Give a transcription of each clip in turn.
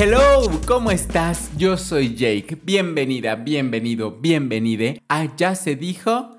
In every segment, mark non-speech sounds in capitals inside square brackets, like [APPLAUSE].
Hello, ¿cómo estás? Yo soy Jake. Bienvenida, bienvenido, bienvenide a Ya se dijo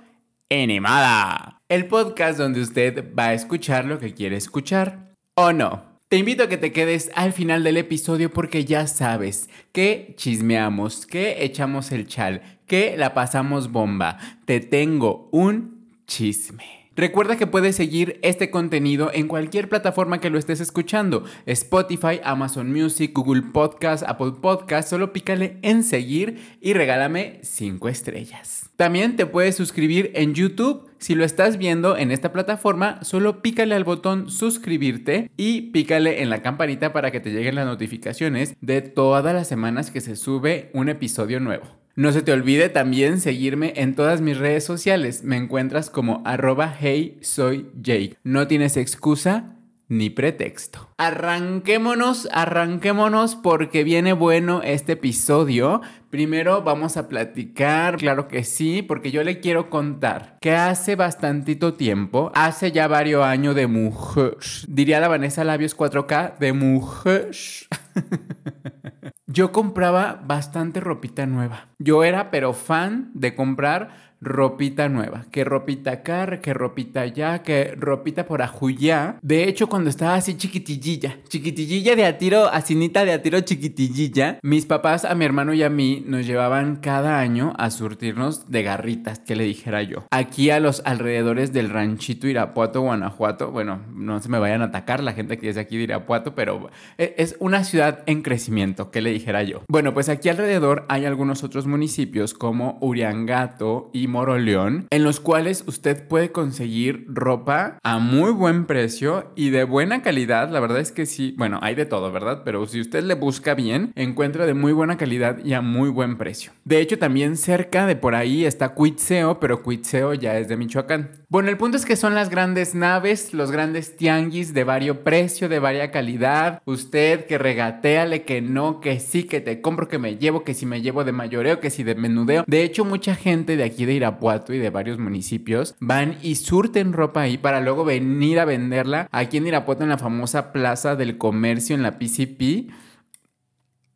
Enemada. El podcast donde usted va a escuchar lo que quiere escuchar. ¿O no? Te invito a que te quedes al final del episodio porque ya sabes que chismeamos, que echamos el chal, que la pasamos bomba. Te tengo un chisme. Recuerda que puedes seguir este contenido en cualquier plataforma que lo estés escuchando. Spotify, Amazon Music, Google Podcast, Apple Podcast. Solo pícale en seguir y regálame 5 estrellas. También te puedes suscribir en YouTube. Si lo estás viendo en esta plataforma, solo pícale al botón suscribirte y pícale en la campanita para que te lleguen las notificaciones de todas las semanas que se sube un episodio nuevo. No se te olvide también seguirme en todas mis redes sociales. Me encuentras como arroba hey soy Jake. No tienes excusa ni pretexto. Arranquémonos, arranquémonos porque viene bueno este episodio. Primero vamos a platicar, claro que sí, porque yo le quiero contar que hace bastantito tiempo, hace ya varios años de mujer, diría la Vanessa Labios 4K, de mujer. [LAUGHS] yo compraba bastante ropita nueva. Yo era pero fan de comprar ropita nueva, que ropita acá, que ropita allá, que ropita por ajuyá. De hecho, cuando estaba así chiquitillilla, chiquitillilla de a tiro, asinita de a tiro chiquitillilla, mis papás a mi hermano y a mí nos llevaban cada año a surtirnos de garritas, que le dijera yo. Aquí a los alrededores del ranchito Irapuato, Guanajuato, bueno, no se me vayan a atacar la gente que es de aquí de Irapuato, pero e, es una ciudad en crecimiento, que le dijera yo. Bueno, pues aquí alrededor hay algunos otros municipios como Uriangato y Moroleón, en los cuales usted puede conseguir ropa a muy buen precio y de buena calidad. La verdad es que sí, bueno, hay de todo, ¿verdad? Pero si usted le busca bien, encuentra de muy buena calidad y a muy buen precio. De hecho, también cerca de por ahí está Cuitseo, pero Cuitseo ya es de Michoacán. Bueno, el punto es que son las grandes naves, los grandes tianguis de vario precio, de varia calidad. Usted que regateale que no, que sí, que te compro, que me llevo, que si me llevo de mayoreo, que si de menudeo. De hecho, mucha gente de aquí de Irapuato y de varios municipios van y surten ropa ahí para luego venir a venderla aquí en Irapuato en la famosa Plaza del Comercio en la PCP.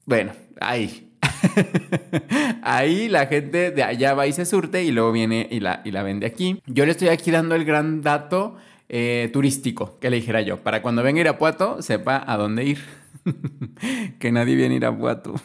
Bueno, ahí, [LAUGHS] Ahí la gente de allá va y se surte y luego viene y la, y la vende aquí. Yo le estoy aquí dando el gran dato eh, turístico, que le dijera yo, para cuando venga Irapuato sepa a dónde ir. [LAUGHS] que nadie viene a Irapuato.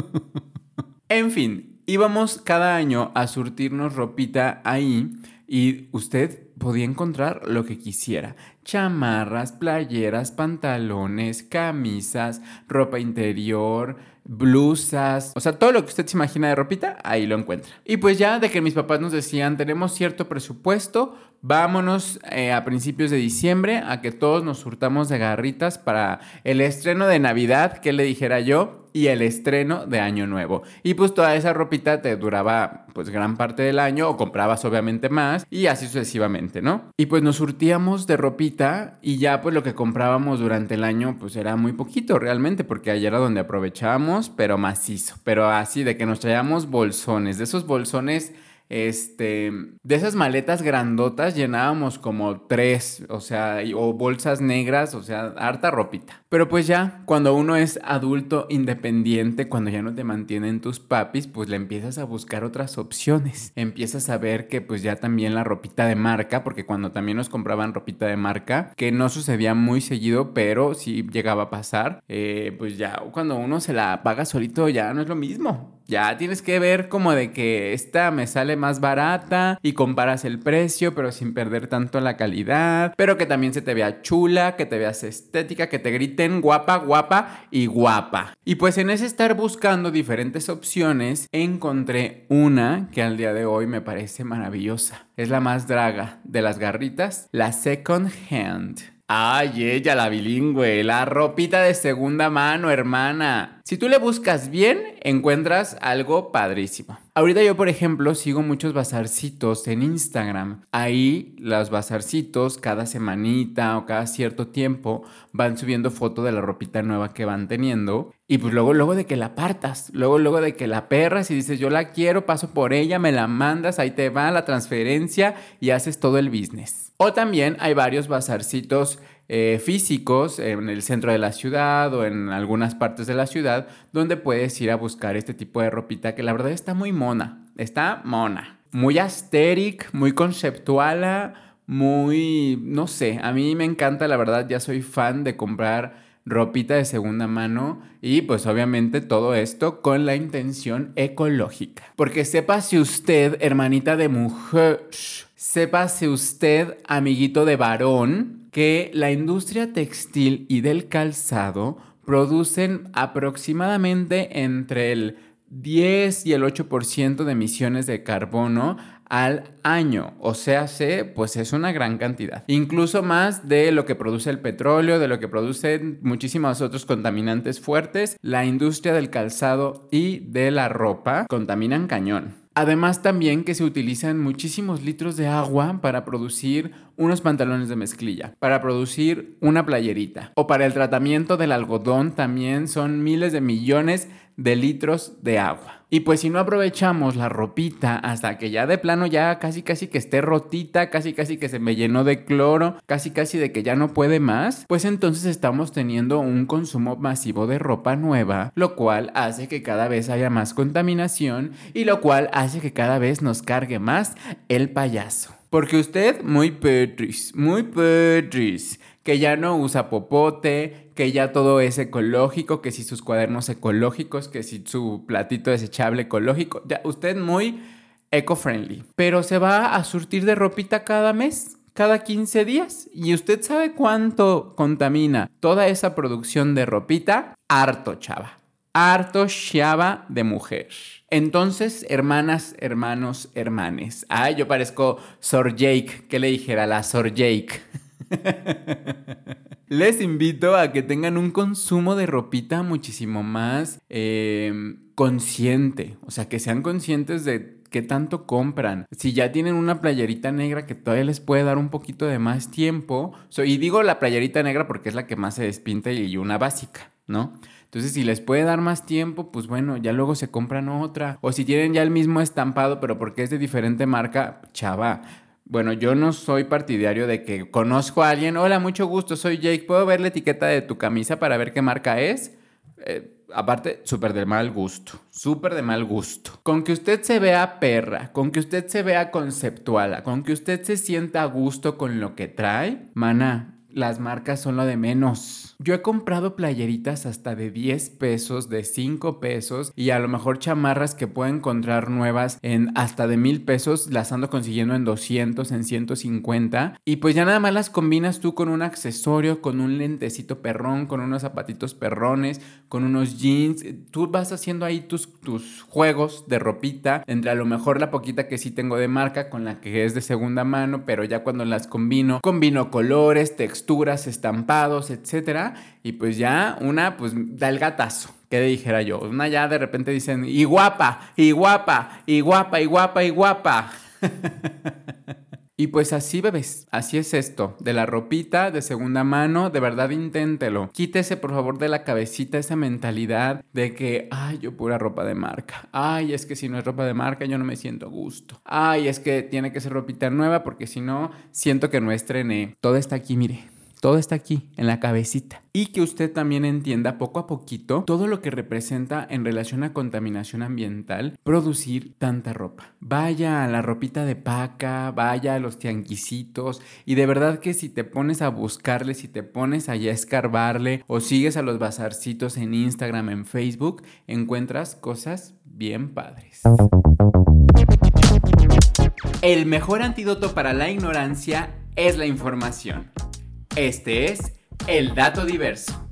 [LAUGHS] en fin, íbamos cada año a surtirnos ropita ahí y usted podía encontrar lo que quisiera. Chamarras, playeras, pantalones, camisas, ropa interior, blusas, o sea, todo lo que usted se imagina de ropita, ahí lo encuentra. Y pues ya de que mis papás nos decían, tenemos cierto presupuesto, vámonos eh, a principios de diciembre a que todos nos surtamos de garritas para el estreno de Navidad, que le dijera yo, y el estreno de Año Nuevo. Y pues toda esa ropita te duraba pues gran parte del año o comprabas obviamente más y así sucesivamente, ¿no? Y pues nos surtíamos de ropita y ya pues lo que comprábamos durante el año pues era muy poquito realmente porque ayer era donde aprovechábamos, pero macizo, pero así de que nos traíamos bolsones, de esos bolsones este, de esas maletas grandotas llenábamos como tres, o sea, o bolsas negras, o sea, harta ropita. Pero pues ya, cuando uno es adulto independiente, cuando ya no te mantienen tus papis, pues le empiezas a buscar otras opciones. Empiezas a ver que pues ya también la ropita de marca, porque cuando también nos compraban ropita de marca, que no sucedía muy seguido, pero sí llegaba a pasar, eh, pues ya cuando uno se la paga solito ya no es lo mismo. Ya tienes que ver como de que esta me sale más barata y comparas el precio, pero sin perder tanto la calidad, pero que también se te vea chula, que te veas estética, que te griten guapa, guapa y guapa. Y pues en ese estar buscando diferentes opciones, encontré una que al día de hoy me parece maravillosa. Es la más draga de las garritas, la second hand. Ay, ella, la bilingüe, la ropita de segunda mano, hermana. Si tú le buscas bien, encuentras algo padrísimo. Ahorita yo, por ejemplo, sigo muchos bazarcitos en Instagram. Ahí los bazarcitos, cada semanita o cada cierto tiempo, van subiendo foto de la ropita nueva que van teniendo. Y pues luego, luego de que la partas, luego, luego de que la perras y dices, yo la quiero, paso por ella, me la mandas, ahí te va la transferencia y haces todo el business. O también hay varios bazarcitos eh, físicos en el centro de la ciudad o en algunas partes de la ciudad donde puedes ir a buscar este tipo de ropita que la verdad está muy mona, está mona. Muy asteric, muy conceptuala, muy, no sé, a mí me encanta, la verdad, ya soy fan de comprar ropita de segunda mano y pues obviamente todo esto con la intención ecológica. Porque si usted, hermanita de mujer, si usted, amiguito de varón, que la industria textil y del calzado producen aproximadamente entre el 10 y el 8% de emisiones de carbono al año. O sea, se, pues es una gran cantidad. Incluso más de lo que produce el petróleo, de lo que producen muchísimos otros contaminantes fuertes. La industria del calzado y de la ropa contaminan cañón. Además también que se utilizan muchísimos litros de agua para producir unos pantalones de mezclilla, para producir una playerita. O para el tratamiento del algodón también son miles de millones de litros de agua. Y pues si no aprovechamos la ropita hasta que ya de plano ya casi casi que esté rotita, casi casi que se me llenó de cloro, casi casi de que ya no puede más, pues entonces estamos teniendo un consumo masivo de ropa nueva, lo cual hace que cada vez haya más contaminación y lo cual hace que cada vez nos cargue más el payaso. Porque usted, muy petris, muy petris, que ya no usa popote, que ya todo es ecológico, que si sus cuadernos ecológicos, que si su platito desechable ecológico, ya usted muy eco-friendly. Pero se va a surtir de ropita cada mes, cada 15 días. ¿Y usted sabe cuánto contamina toda esa producción de ropita? Harto, chava. Harto chava de mujer. Entonces, hermanas, hermanos, hermanes. Ay, yo parezco Sor Jake. ¿Qué le dijera la Sor Jake? [LAUGHS] Les invito a que tengan un consumo de ropita muchísimo más em, consciente. O sea, que sean conscientes de qué tanto compran. Si ya tienen una playerita negra que todavía les puede dar un poquito de más tiempo. y digo la playerita negra porque es la que más se despinta y una básica, ¿no? Entonces, si les puede dar más tiempo, pues bueno, ya luego se compran otra. O si tienen ya el mismo estampado, pero porque es de diferente marca, chava. Bueno, yo no soy partidario de que conozco a alguien, hola, mucho gusto, soy Jake, ¿puedo ver la etiqueta de tu camisa para ver qué marca es? Eh, aparte, súper de mal gusto, súper de mal gusto. Con que usted se vea perra, con que usted se vea conceptual, con que usted se sienta a gusto con lo que trae, mana, las marcas son lo de menos. Yo he comprado playeritas hasta de 10 pesos, de 5 pesos y a lo mejor chamarras que puedo encontrar nuevas en hasta de mil pesos las ando consiguiendo en 200, en 150 y pues ya nada más las combinas tú con un accesorio, con un lentecito perrón, con unos zapatitos perrones, con unos jeans. Tú vas haciendo ahí tus, tus juegos de ropita entre a lo mejor la poquita que sí tengo de marca con la que es de segunda mano, pero ya cuando las combino, combino colores, texturas, estampados, etcétera y pues ya una, pues da el gatazo. ¿Qué dijera yo? Una ya de repente dicen, y guapa, y guapa, y guapa, y guapa, y guapa. [LAUGHS] Y pues así, bebés, así es esto, de la ropita de segunda mano, de verdad inténtelo. Quítese por favor de la cabecita esa mentalidad de que, ay, yo pura ropa de marca. Ay, es que si no es ropa de marca yo no me siento a gusto. Ay, es que tiene que ser ropita nueva porque si no, siento que no estrené. Todo está aquí, mire. Todo está aquí, en la cabecita. Y que usted también entienda poco a poquito todo lo que representa en relación a contaminación ambiental producir tanta ropa. Vaya a la ropita de paca, vaya a los tianguisitos y de verdad que si te pones a buscarle, si te pones a escarbarle o sigues a los bazarcitos en Instagram, en Facebook, encuentras cosas bien padres. El mejor antídoto para la ignorancia es la información. Este es el dato diverso.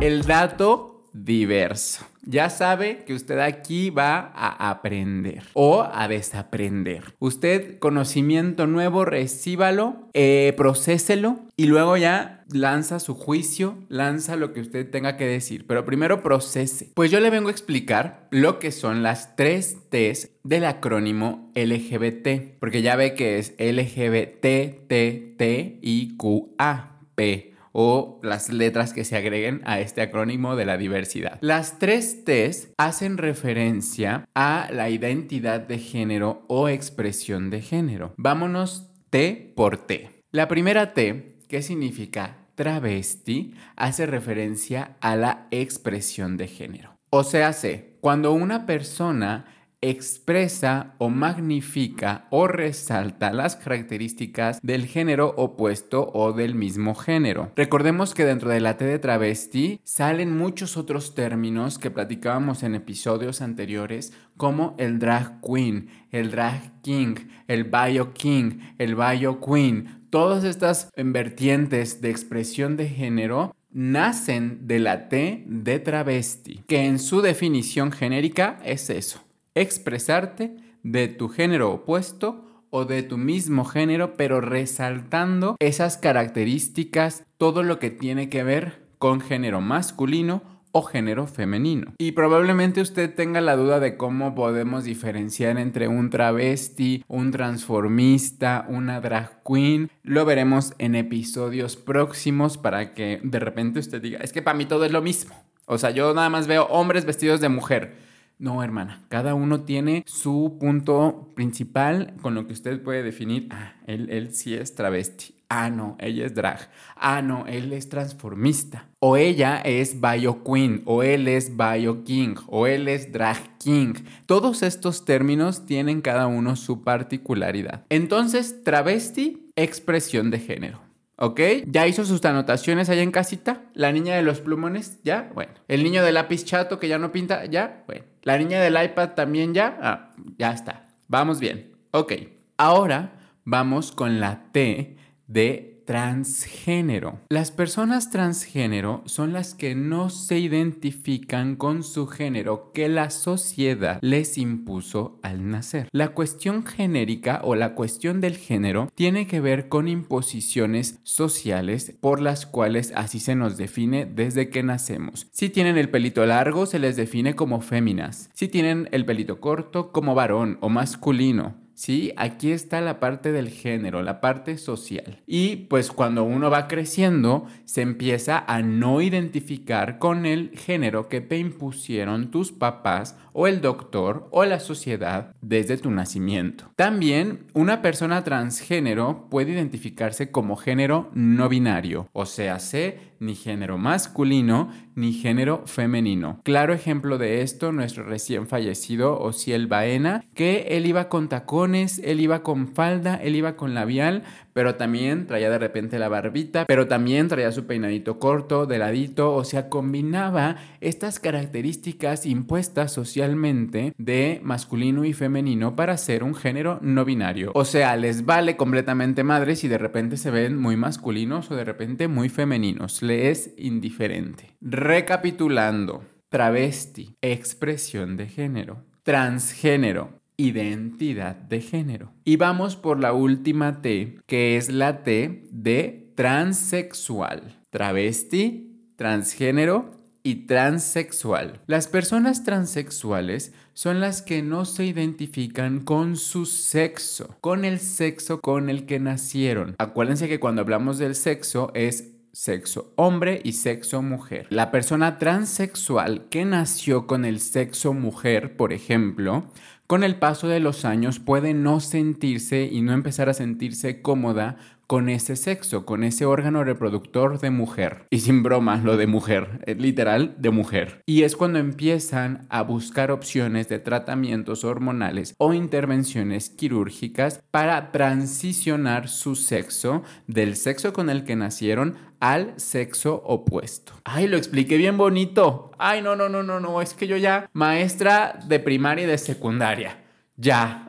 El dato diverso. Ya sabe que usted aquí va a aprender o a desaprender. Usted conocimiento nuevo, recíbalo, eh, procéselo y luego ya lanza su juicio, lanza lo que usted tenga que decir. Pero primero procese. Pues yo le vengo a explicar lo que son las tres T's del acrónimo LGBT. Porque ya ve que es LGBT, T, T, I, Q, A, P o las letras que se agreguen a este acrónimo de la diversidad. Las tres T's hacen referencia a la identidad de género o expresión de género. Vámonos T por T. La primera T, que significa travesti, hace referencia a la expresión de género. O sea, cuando una persona expresa o magnifica o resalta las características del género opuesto o del mismo género. Recordemos que dentro de la T de travesti salen muchos otros términos que platicábamos en episodios anteriores como el drag queen, el drag king, el bio king, el bio queen. Todas estas vertientes de expresión de género nacen de la T de travesti, que en su definición genérica es eso expresarte de tu género opuesto o de tu mismo género, pero resaltando esas características, todo lo que tiene que ver con género masculino o género femenino. Y probablemente usted tenga la duda de cómo podemos diferenciar entre un travesti, un transformista, una drag queen. Lo veremos en episodios próximos para que de repente usted diga, es que para mí todo es lo mismo. O sea, yo nada más veo hombres vestidos de mujer. No, hermana, cada uno tiene su punto principal con lo que usted puede definir, ah, él, él sí es travesti. Ah, no, ella es drag. Ah, no, él es transformista. O ella es bio queen, o él es bio king, o él es drag king. Todos estos términos tienen cada uno su particularidad. Entonces, travesti, expresión de género. ¿Ok? ¿Ya hizo sus anotaciones allá en casita? ¿La niña de los plumones? ¿Ya? Bueno. ¿El niño de lápiz chato que ya no pinta? ¿Ya? Bueno. ¿La niña del iPad también ya? Ah, ya está. Vamos bien. Ok. Ahora vamos con la T de transgénero. Las personas transgénero son las que no se identifican con su género que la sociedad les impuso al nacer. La cuestión genérica o la cuestión del género tiene que ver con imposiciones sociales por las cuales así se nos define desde que nacemos. Si tienen el pelito largo se les define como féminas. Si tienen el pelito corto como varón o masculino. ¿Sí? Aquí está la parte del género, la parte social. Y pues cuando uno va creciendo, se empieza a no identificar con el género que te impusieron tus papás o el doctor o la sociedad desde tu nacimiento. También una persona transgénero puede identificarse como género no binario, o sea, sé ni género masculino ni género femenino. Claro ejemplo de esto, nuestro recién fallecido Ociel Baena, que él iba con tacones, él iba con falda, él iba con labial, pero también traía de repente la barbita, pero también traía su peinadito corto, de ladito, o sea, combinaba estas características impuestas socialmente de masculino y femenino para ser un género no binario. O sea, les vale completamente madre si de repente se ven muy masculinos o de repente muy femeninos, le es indiferente. Recapitulando, travesti, expresión de género, transgénero, identidad de género. Y vamos por la última T, que es la T de transexual. Travesti, transgénero y transexual. Las personas transexuales son las que no se identifican con su sexo, con el sexo con el que nacieron. Acuérdense que cuando hablamos del sexo es sexo hombre y sexo mujer. La persona transexual que nació con el sexo mujer, por ejemplo, con el paso de los años puede no sentirse y no empezar a sentirse cómoda con ese sexo, con ese órgano reproductor de mujer. Y sin broma, lo de mujer, literal de mujer. Y es cuando empiezan a buscar opciones de tratamientos hormonales o intervenciones quirúrgicas para transicionar su sexo del sexo con el que nacieron al sexo opuesto. Ay, lo expliqué bien bonito. Ay, no, no, no, no, no, es que yo ya maestra de primaria y de secundaria. Ya.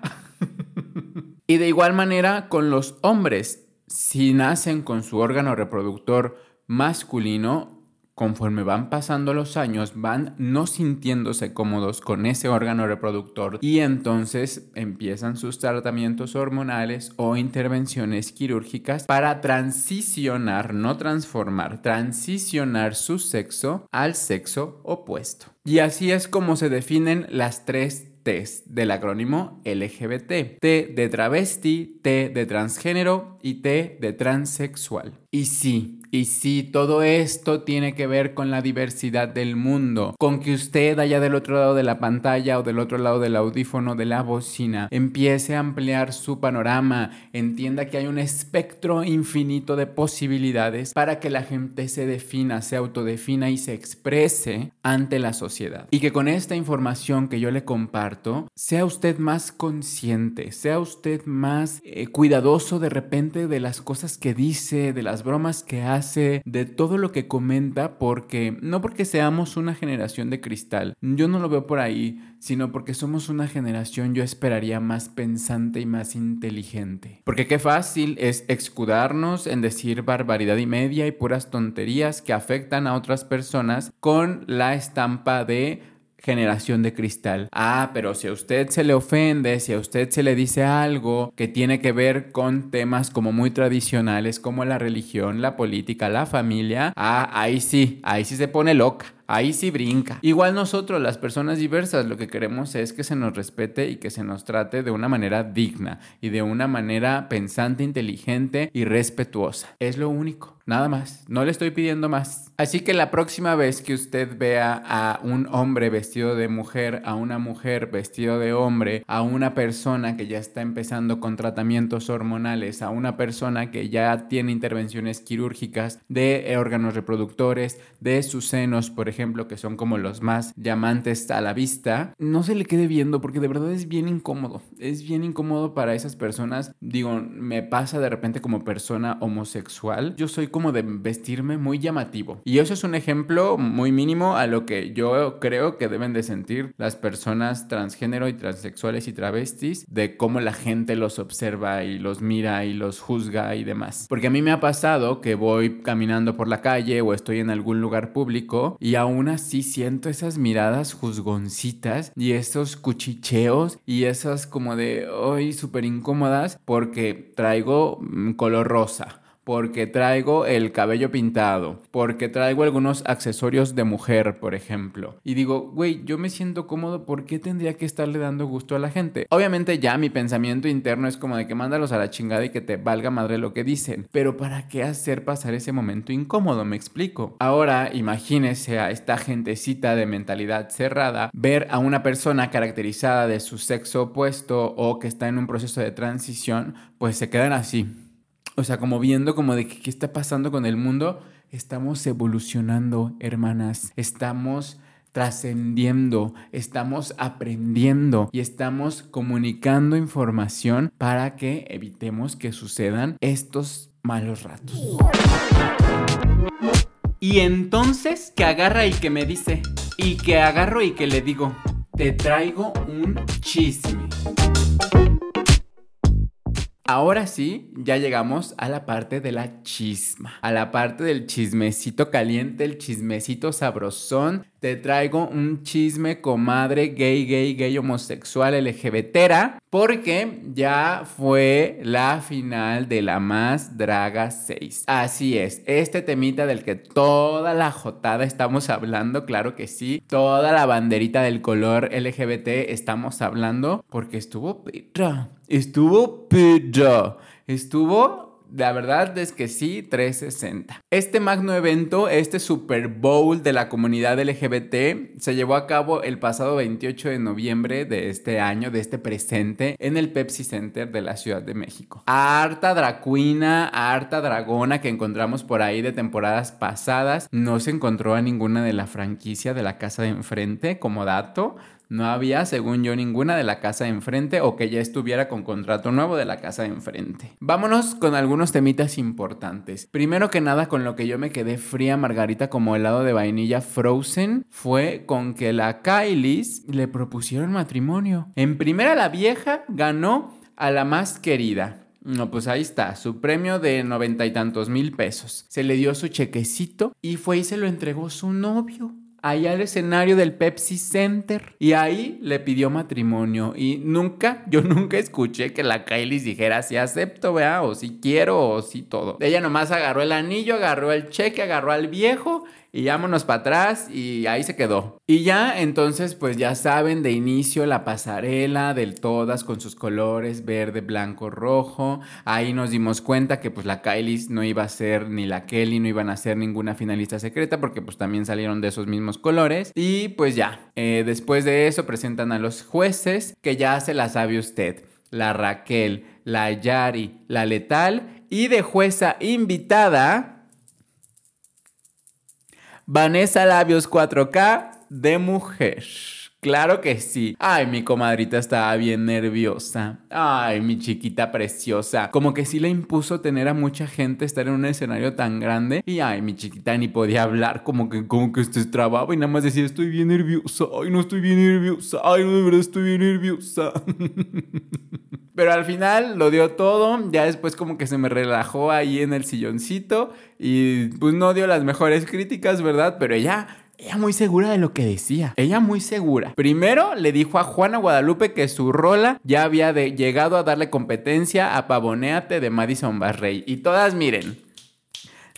[LAUGHS] y de igual manera con los hombres si nacen con su órgano reproductor masculino, conforme van pasando los años, van no sintiéndose cómodos con ese órgano reproductor y entonces empiezan sus tratamientos hormonales o intervenciones quirúrgicas para transicionar, no transformar, transicionar su sexo al sexo opuesto. Y así es como se definen las tres T del acrónimo LGBT. T de travesti, T de transgénero y T de transexual. Y sí, Y sí, todo esto tiene que ver con la diversidad del mundo, con que usted allá del otro lado de la pantalla o del otro lado del audífono de la bocina empiece a ampliar su panorama, entienda que hay un espectro infinito de posibilidades para que la gente se defina, se autodefina y se exprese ante la sociedad. Y que con esta información que yo le comparto, sea usted más consciente, sea usted más eh, cuidadoso de repente de las cosas que dice, de las bromas que hace, de todo lo que comenta, porque no porque seamos una generación de cristal, yo no lo veo por ahí, sino porque somos una generación, yo esperaría, más pensante y más inteligente. Porque qué fácil es escudarnos en decir barbaridad y media y puras tonterías que afectan a otras personas con la estampa de generación de cristal. Ah, pero si a usted se le ofende, si a usted se le dice algo que tiene que ver con temas como muy tradicionales como la religión, la política, la familia, ah, ahí sí, ahí sí se pone loca. Ahí sí brinca. Igual nosotros, las personas diversas, lo que queremos es que se nos respete y que se nos trate de una manera digna y de una manera pensante, inteligente y respetuosa. Es lo único. Nada más. No le estoy pidiendo más. Así que la próxima vez que usted vea a un hombre vestido de mujer, a una mujer vestido de hombre, a una persona que ya está empezando con tratamientos hormonales, a una persona que ya tiene intervenciones quirúrgicas de órganos reproductores, de sus senos, por ejemplo, ejemplo, que son como los más llamantes a la vista, no se le quede viendo porque de verdad es bien incómodo. Es bien incómodo para esas personas. Digo, me pasa de repente como persona homosexual. Yo soy como de vestirme muy llamativo. Y eso es un ejemplo muy mínimo a lo que yo creo que deben de sentir las personas transgénero y transexuales y travestis de cómo la gente los observa y los mira y los juzga y demás. Porque a mí me ha pasado que voy caminando por la calle o estoy en algún lugar público y aún así siento esas miradas juzgoncitas y esos cuchicheos y esas como de hoy súper incómodas porque traigo mm, color rosa porque traigo el cabello pintado, porque traigo algunos accesorios de mujer, por ejemplo. Y digo, güey, yo me siento cómodo, ¿por qué tendría que estarle dando gusto a la gente? Obviamente ya mi pensamiento interno es como de que mándalos a la chingada y que te valga madre lo que dicen. Pero ¿para qué hacer pasar ese momento incómodo? Me explico. Ahora imagínese a esta gentecita de mentalidad cerrada ver a una persona caracterizada de su sexo opuesto o que está en un proceso de transición, pues se quedan así o sea, como viendo como de qué está pasando con el mundo, estamos evolucionando, hermanas, estamos trascendiendo, estamos aprendiendo y estamos comunicando información para que evitemos que sucedan estos malos ratos. Y entonces que agarra y que me dice, y que agarro y que le digo, te traigo un chisme. Ahora sí, ya llegamos a la parte de la chisma, a la parte del chismecito caliente, el chismecito sabrosón. Te traigo un chisme comadre gay, gay, gay, homosexual, LGBTera, porque ya fue la final de la Más Draga 6. Así es, este temita del que toda la jotada estamos hablando, claro que sí, toda la banderita del color LGBT estamos hablando, porque estuvo Estuvo pedo. Estuvo la verdad es que sí, 360. Este magno evento, este Super Bowl de la comunidad LGBT, se llevó a cabo el pasado 28 de noviembre de este año, de este presente, en el Pepsi Center de la Ciudad de México. Harta dracuina, harta dragona que encontramos por ahí de temporadas pasadas, no se encontró a ninguna de la franquicia de la casa de enfrente como dato. No había, según yo, ninguna de la casa de enfrente o que ya estuviera con contrato nuevo de la casa de enfrente. Vámonos con algunos temitas importantes. Primero que nada, con lo que yo me quedé fría, Margarita, como helado de vainilla frozen, fue con que la Kylie's le propusieron matrimonio. En primera, la vieja ganó a la más querida. No, pues ahí está, su premio de noventa y tantos mil pesos. Se le dio su chequecito y fue y se lo entregó su novio allá al escenario del Pepsi Center y ahí le pidió matrimonio y nunca, yo nunca escuché que la Kylie dijera si acepto, vea, o si quiero o si todo. Ella nomás agarró el anillo, agarró el cheque, agarró al viejo y vámonos para atrás y ahí se quedó. Y ya entonces pues ya saben de inicio la pasarela del todas con sus colores verde, blanco, rojo. Ahí nos dimos cuenta que pues la Kylie no iba a ser ni la Kelly no iban a ser ninguna finalista secreta porque pues también salieron de esos mismos colores. Y pues ya, eh, después de eso presentan a los jueces que ya se la sabe usted. La Raquel, la Yari, la Letal y de jueza invitada Vanessa Labios 4K de mujer. Claro que sí. Ay, mi comadrita estaba bien nerviosa. Ay, mi chiquita preciosa. Como que sí le impuso tener a mucha gente estar en un escenario tan grande. Y ay, mi chiquita ni podía hablar. Como que, como que se trababa y nada más decía, estoy bien nerviosa. Ay, no estoy bien nerviosa. Ay, no, de verdad estoy bien nerviosa. [LAUGHS] Pero al final lo dio todo, ya después como que se me relajó ahí en el silloncito y pues no dio las mejores críticas, ¿verdad? Pero ella ella muy segura de lo que decía. Ella muy segura. Primero le dijo a Juana Guadalupe que su rola ya había llegado a darle competencia a Pavoneate de Madison Barrey. Y todas miren,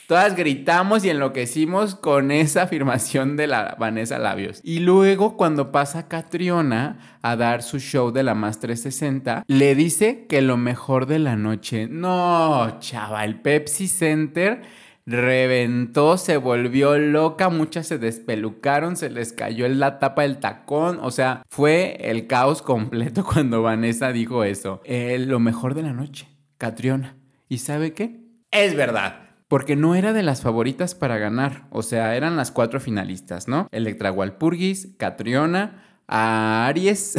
Todas gritamos y enloquecimos con esa afirmación de la Vanessa Labios. Y luego cuando pasa Catriona a dar su show de la Más 360, le dice que lo mejor de la noche. No, chaval, Pepsi Center reventó, se volvió loca, muchas se despelucaron, se les cayó la tapa del tacón, o sea, fue el caos completo [LAUGHS] cuando Vanessa dijo eso. Eh, lo mejor de la noche, Catriona. ¿Y sabe qué? Es verdad porque no era de las favoritas para ganar, o sea, eran las cuatro finalistas, ¿no? Electra Walpurgis, Catriona, Aries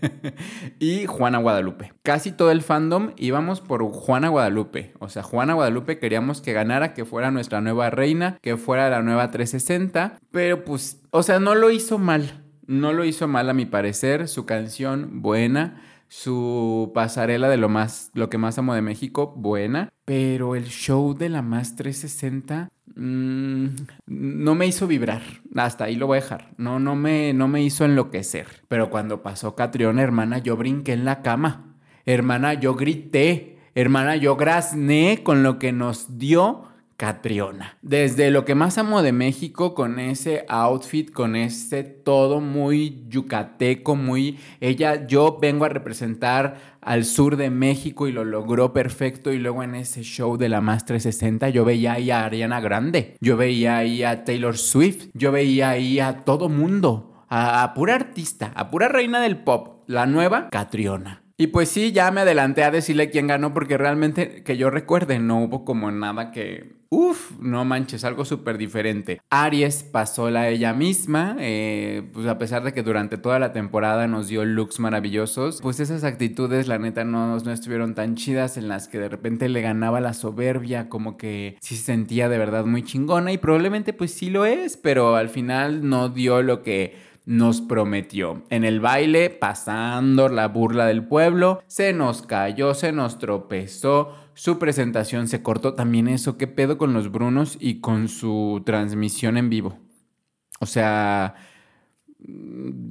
[LAUGHS] y Juana Guadalupe. Casi todo el fandom íbamos por Juana Guadalupe. O sea, Juana Guadalupe queríamos que ganara, que fuera nuestra nueva reina, que fuera la nueva 360. Pero pues, o sea, no lo hizo mal. No lo hizo mal a mi parecer. Su canción buena su pasarela de lo más lo que más amo de México, buena, pero el show de la más 360 mm, no me hizo vibrar. Hasta ahí lo voy a dejar. No, no me, no me hizo enloquecer. Pero cuando pasó Catriona, hermana, yo brinqué en la cama. Hermana, yo grité. Hermana, yo grazné con lo que nos dio Catriona. Desde lo que más amo de México, con ese outfit, con ese todo muy yucateco, muy... Ella, yo vengo a representar al sur de México y lo logró perfecto. Y luego en ese show de la Más 360 yo veía ahí a Ariana Grande, yo veía ahí a Taylor Swift, yo veía ahí a todo mundo, a, a pura artista, a pura reina del pop, la nueva Catriona. Y pues sí, ya me adelanté a decirle quién ganó porque realmente que yo recuerde no hubo como nada que... Uf, no manches, algo súper diferente. Aries pasó la ella misma, eh, pues a pesar de que durante toda la temporada nos dio looks maravillosos, pues esas actitudes la neta no, no estuvieron tan chidas en las que de repente le ganaba la soberbia, como que sí se sentía de verdad muy chingona y probablemente pues sí lo es, pero al final no dio lo que nos prometió. En el baile, pasando la burla del pueblo, se nos cayó, se nos tropezó, su presentación se cortó. También eso, ¿qué pedo con los Brunos y con su transmisión en vivo? O sea,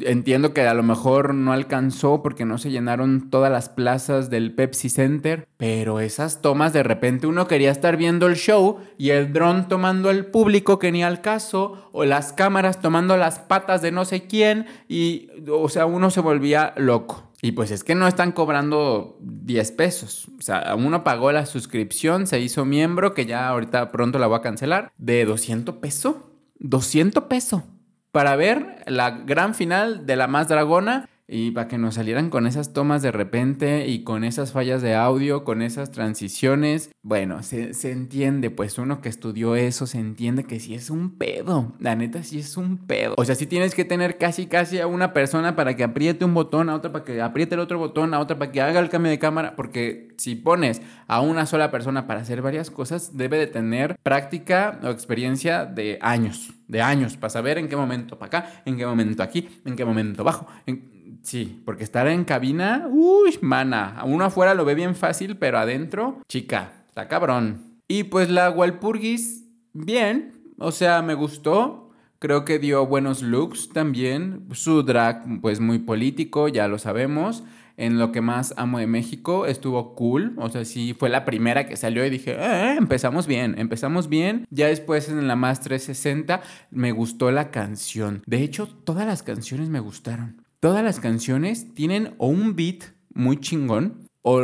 Entiendo que a lo mejor no alcanzó porque no se llenaron todas las plazas del Pepsi Center, pero esas tomas de repente uno quería estar viendo el show y el dron tomando al público que ni al caso, o las cámaras tomando las patas de no sé quién, y o sea, uno se volvía loco. Y pues es que no están cobrando 10 pesos. O sea, uno pagó la suscripción, se hizo miembro, que ya ahorita pronto la voy a cancelar, de 200 pesos. 200 pesos para ver la gran final de La Más Dragona y para que nos salieran con esas tomas de repente y con esas fallas de audio, con esas transiciones. Bueno, se, entiende, pues uno que estudió eso se entiende que sí es un pedo. La neta sí es un pedo. O sea, sí tienes que tener casi casi a una persona para que apriete un botón, a otra para que apriete el otro botón, a otra para que haga el cambio de cámara, porque si pones a una sola persona para hacer varias cosas, debe de tener práctica o experiencia de años de años para saber en qué momento para acá, en qué momento aquí, en qué momento bajo. Sí, porque estar en cabina, uy, mana, uno afuera lo ve bien fácil, pero adentro, chica, está cabrón. Y pues la Walpurgis, bien, o sea, me gustó. Creo que dio buenos looks también. Su drag, pues muy político, ya lo sabemos. en lo que más amo de México. Estuvo cool. O sea, sí, fue la primera que salió y dije, eh, empezamos bien, empezamos bien. Ya después en la más 360 me gustó la canción. De hecho, todas las canciones me gustaron. Todas las canciones tienen o un beat muy chingón o,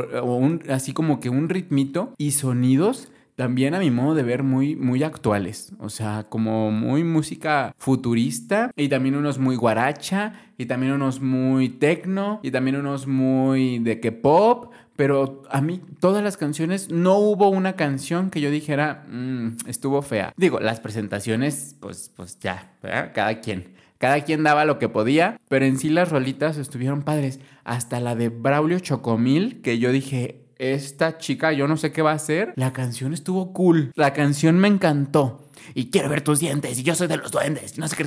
así como que un ritmito y sonidos también a mi modo de ver muy, muy actuales. O sea, como muy música futurista y también unos muy guaracha y también unos muy techno y también unos muy de que pop. Pero a mí todas las canciones, no hubo una canción que yo dijera, mm, estuvo fea. Digo, las presentaciones, pues, pues ya, cada quien. Cada quien daba lo que podía, pero en sí las rolitas estuvieron padres. Hasta la de Braulio Chocomil, que yo dije, esta chica, yo no sé qué va a hacer. La canción estuvo cool. La canción me encantó. Y quiero ver tus dientes. Y yo soy de los duendes. No sé qué.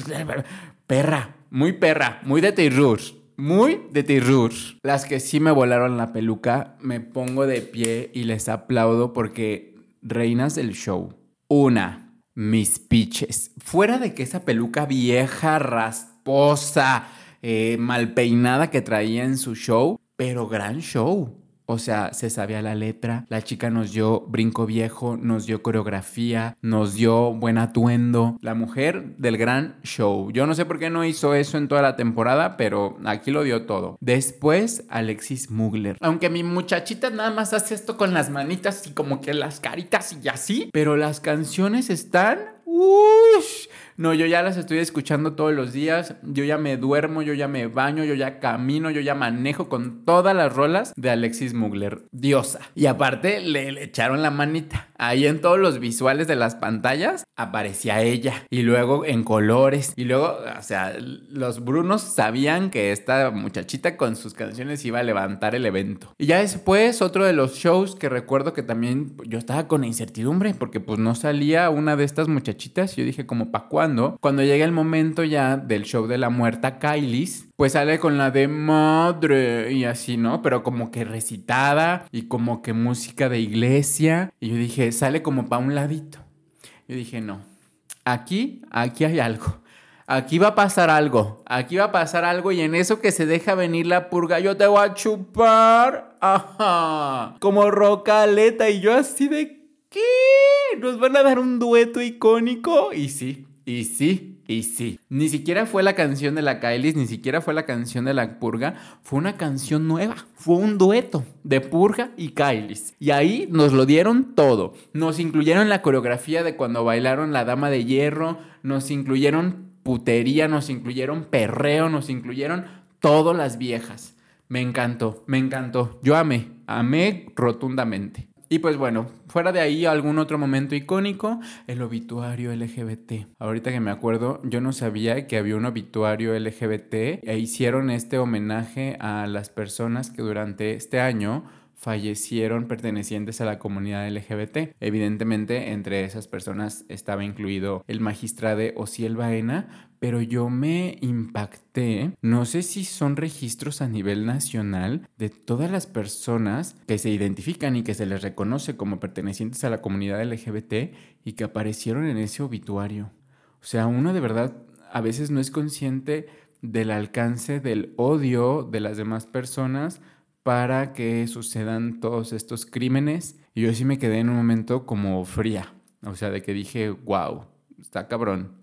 Perra. Muy perra. Muy de terror. Muy de terror. Las que sí me volaron la peluca, me pongo de pie y les aplaudo porque reinas del show. Una, mis pitches. Fuera de que esa peluca vieja, rasposa, eh, mal peinada que traía en su show, pero gran show. O sea, se sabía la letra, la chica nos dio brinco viejo, nos dio coreografía, nos dio buen atuendo. La mujer del gran show. Yo no sé por qué no hizo eso en toda la temporada, pero aquí lo dio todo. Después, Alexis Mugler. Aunque mi muchachita nada más hace esto con las manitas y como que las caritas y así, pero las canciones están... ¡Ush! No, yo ya las estoy escuchando todos los días. Yo ya me duermo, yo ya me baño, yo ya camino, yo ya manejo con todas las rolas de Alexis Mugler. Diosa. Y aparte le, echaron la manita. Ahí en todos los visuales de las pantallas aparecía ella. Y luego en colores. Y luego, o sea, los Brunos sabían que esta muchachita con sus canciones iba a levantar el evento. Y ya después, otro de los shows que recuerdo que también yo estaba con incertidumbre porque pues no salía una de estas muchachitas. Yo dije como, ¿pa' cuándo? Cuando llega el momento ya del show de la muerta Kailis, pues sale con la de madre y así, ¿no? Pero como que recitada y como que música de iglesia. Y yo dije, sale como para un ladito. Yo dije, no, aquí, aquí hay algo. Aquí va a pasar algo, aquí va a pasar algo y en eso que se deja venir la purga, yo te voy a chupar, ajá, como rocaleta y yo así de, ¿qué? ¿Nos van a dar un dueto icónico? Y sí, y sí, y sí. Ni siquiera fue la canción de la Kailis, ni siquiera fue la canción de la Purga, fue una canción nueva. Fue un dueto de Purga y Kailis. Y ahí nos lo dieron todo. Nos incluyeron la coreografía de cuando bailaron la Dama de Hierro, nos incluyeron putería, nos incluyeron perreo, nos incluyeron todas las viejas. Me encantó, me encantó. Yo amé, amé rotundamente. Y pues bueno, fuera de ahí algún otro momento icónico, el obituario LGBT. Ahorita que me acuerdo, yo no sabía que había un obituario LGBT e hicieron este homenaje a las personas que durante este año fallecieron pertenecientes a la comunidad LGBT. Evidentemente, entre esas personas estaba incluido el magistrado Ociel Baena, pero yo me impacté, no sé si son registros a nivel nacional de todas las personas que se identifican y que se les reconoce como pertenecientes a la comunidad LGBT y que aparecieron en ese obituario. O sea, uno de verdad a veces no es consciente del alcance del odio de las demás personas para que sucedan todos estos crímenes. Y yo sí me quedé en un momento como fría, o sea, de que dije, wow, está cabrón.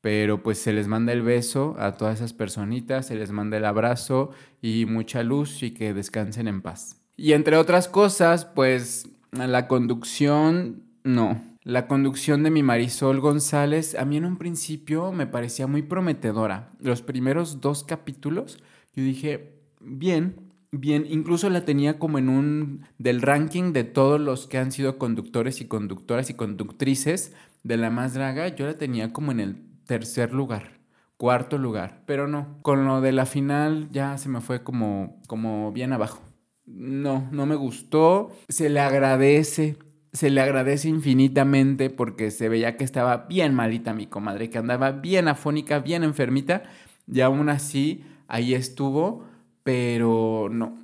Pero pues se les manda el beso a todas esas personitas, se les manda el abrazo y mucha luz y que descansen en paz. Y entre otras cosas, pues la conducción, no. La conducción de mi Marisol González a mí en un principio me parecía muy prometedora. Los primeros dos capítulos yo dije, bien, bien, incluso la tenía como en un del ranking de todos los que han sido conductores y conductoras y conductrices de la más draga, yo la tenía como en el tercer lugar, cuarto lugar, pero no, con lo de la final ya se me fue como como bien abajo. No, no me gustó, se le agradece se le agradece infinitamente porque se veía que estaba bien malita mi comadre, que andaba bien afónica, bien enfermita, y aún así ahí estuvo pero no,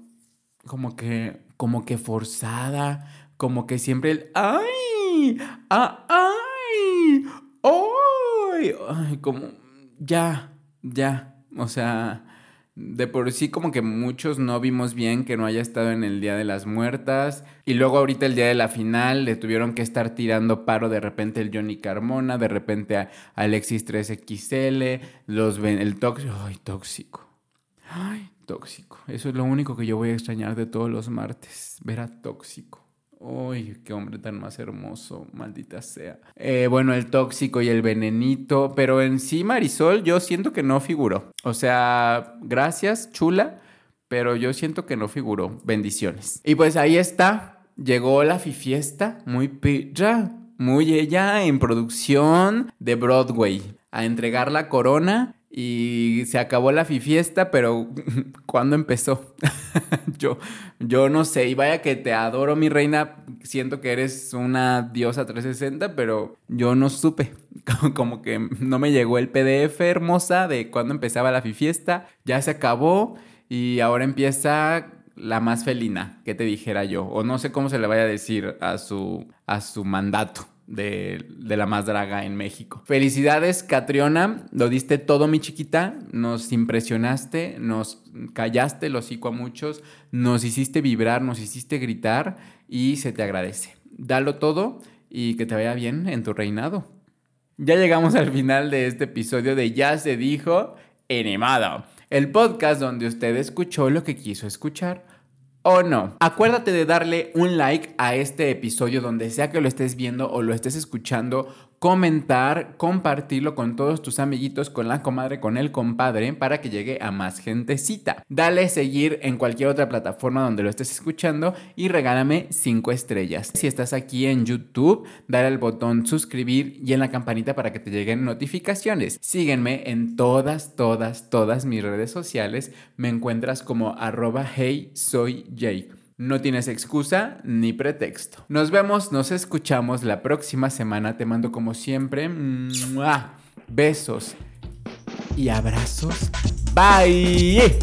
como que, como que forzada, como que siempre el, ay, ah, ay, como, ya, ya, o sea, de por sí como que muchos no vimos bien que no haya estado en el Día de las Muertas. Y luego ahorita el día de la final le tuvieron que estar tirando paro de repente el Johnny Carmona, de repente a Alexis 3XL, los el tóxico. Ay, tóxico. Ay, tóxico. Eso es lo único que yo voy a extrañar de todos los martes. Ver a tóxico. Uy, qué hombre tan más hermoso, maldita sea. Eh, bueno, el tóxico y el venenito, pero en sí Marisol yo siento que no figuró. O sea, gracias, chula, pero yo siento que no figuró. Bendiciones. Y pues ahí está, llegó la fiesta, muy pilla, muy ella en producción de Broadway, a entregar la corona y se acabó la fiesta, pero [LAUGHS] ¿cuándo empezó? [LAUGHS] yo, yo no sé, y vaya que te adoro, mi reina, siento que eres una diosa 360, pero yo no supe, [LAUGHS] como que no me llegó el PDF hermosa de cuándo empezaba la fiesta, ya se acabó y ahora empieza la más felina, que te dijera yo, o no sé cómo se le vaya a decir a su, a su mandato de, la más draga en México. Felicidades, Catriona. Lo diste todo, mi chiquita. Nos impresionaste, nos callaste el hocico a muchos, nos hiciste vibrar, nos hiciste gritar y se te agradece. Dalo todo y que te vaya bien en tu reinado. Ya llegamos al final de este episodio de Ya se dijo Enemado, el podcast donde usted escuchó lo que quiso escuchar o no. Acuérdate de darle un like a este episodio donde sea que lo estés viendo o lo estés escuchando comentar, compartirlo con todos tus amiguitos, con la comadre, con el compadre, para que llegue a más gentecita. Dale seguir en cualquier otra plataforma donde lo estés escuchando y regálame 5 estrellas. Si estás aquí en YouTube, dale al botón suscribir y en la campanita para que te lleguen notificaciones. Sígueme en todas, todas, todas mis redes sociales. Me encuentras como arroba hey soy Jake. No tienes excusa ni pretexto. Nos vemos, nos escuchamos la próxima semana. Te mando como siempre besos y abrazos. Bye.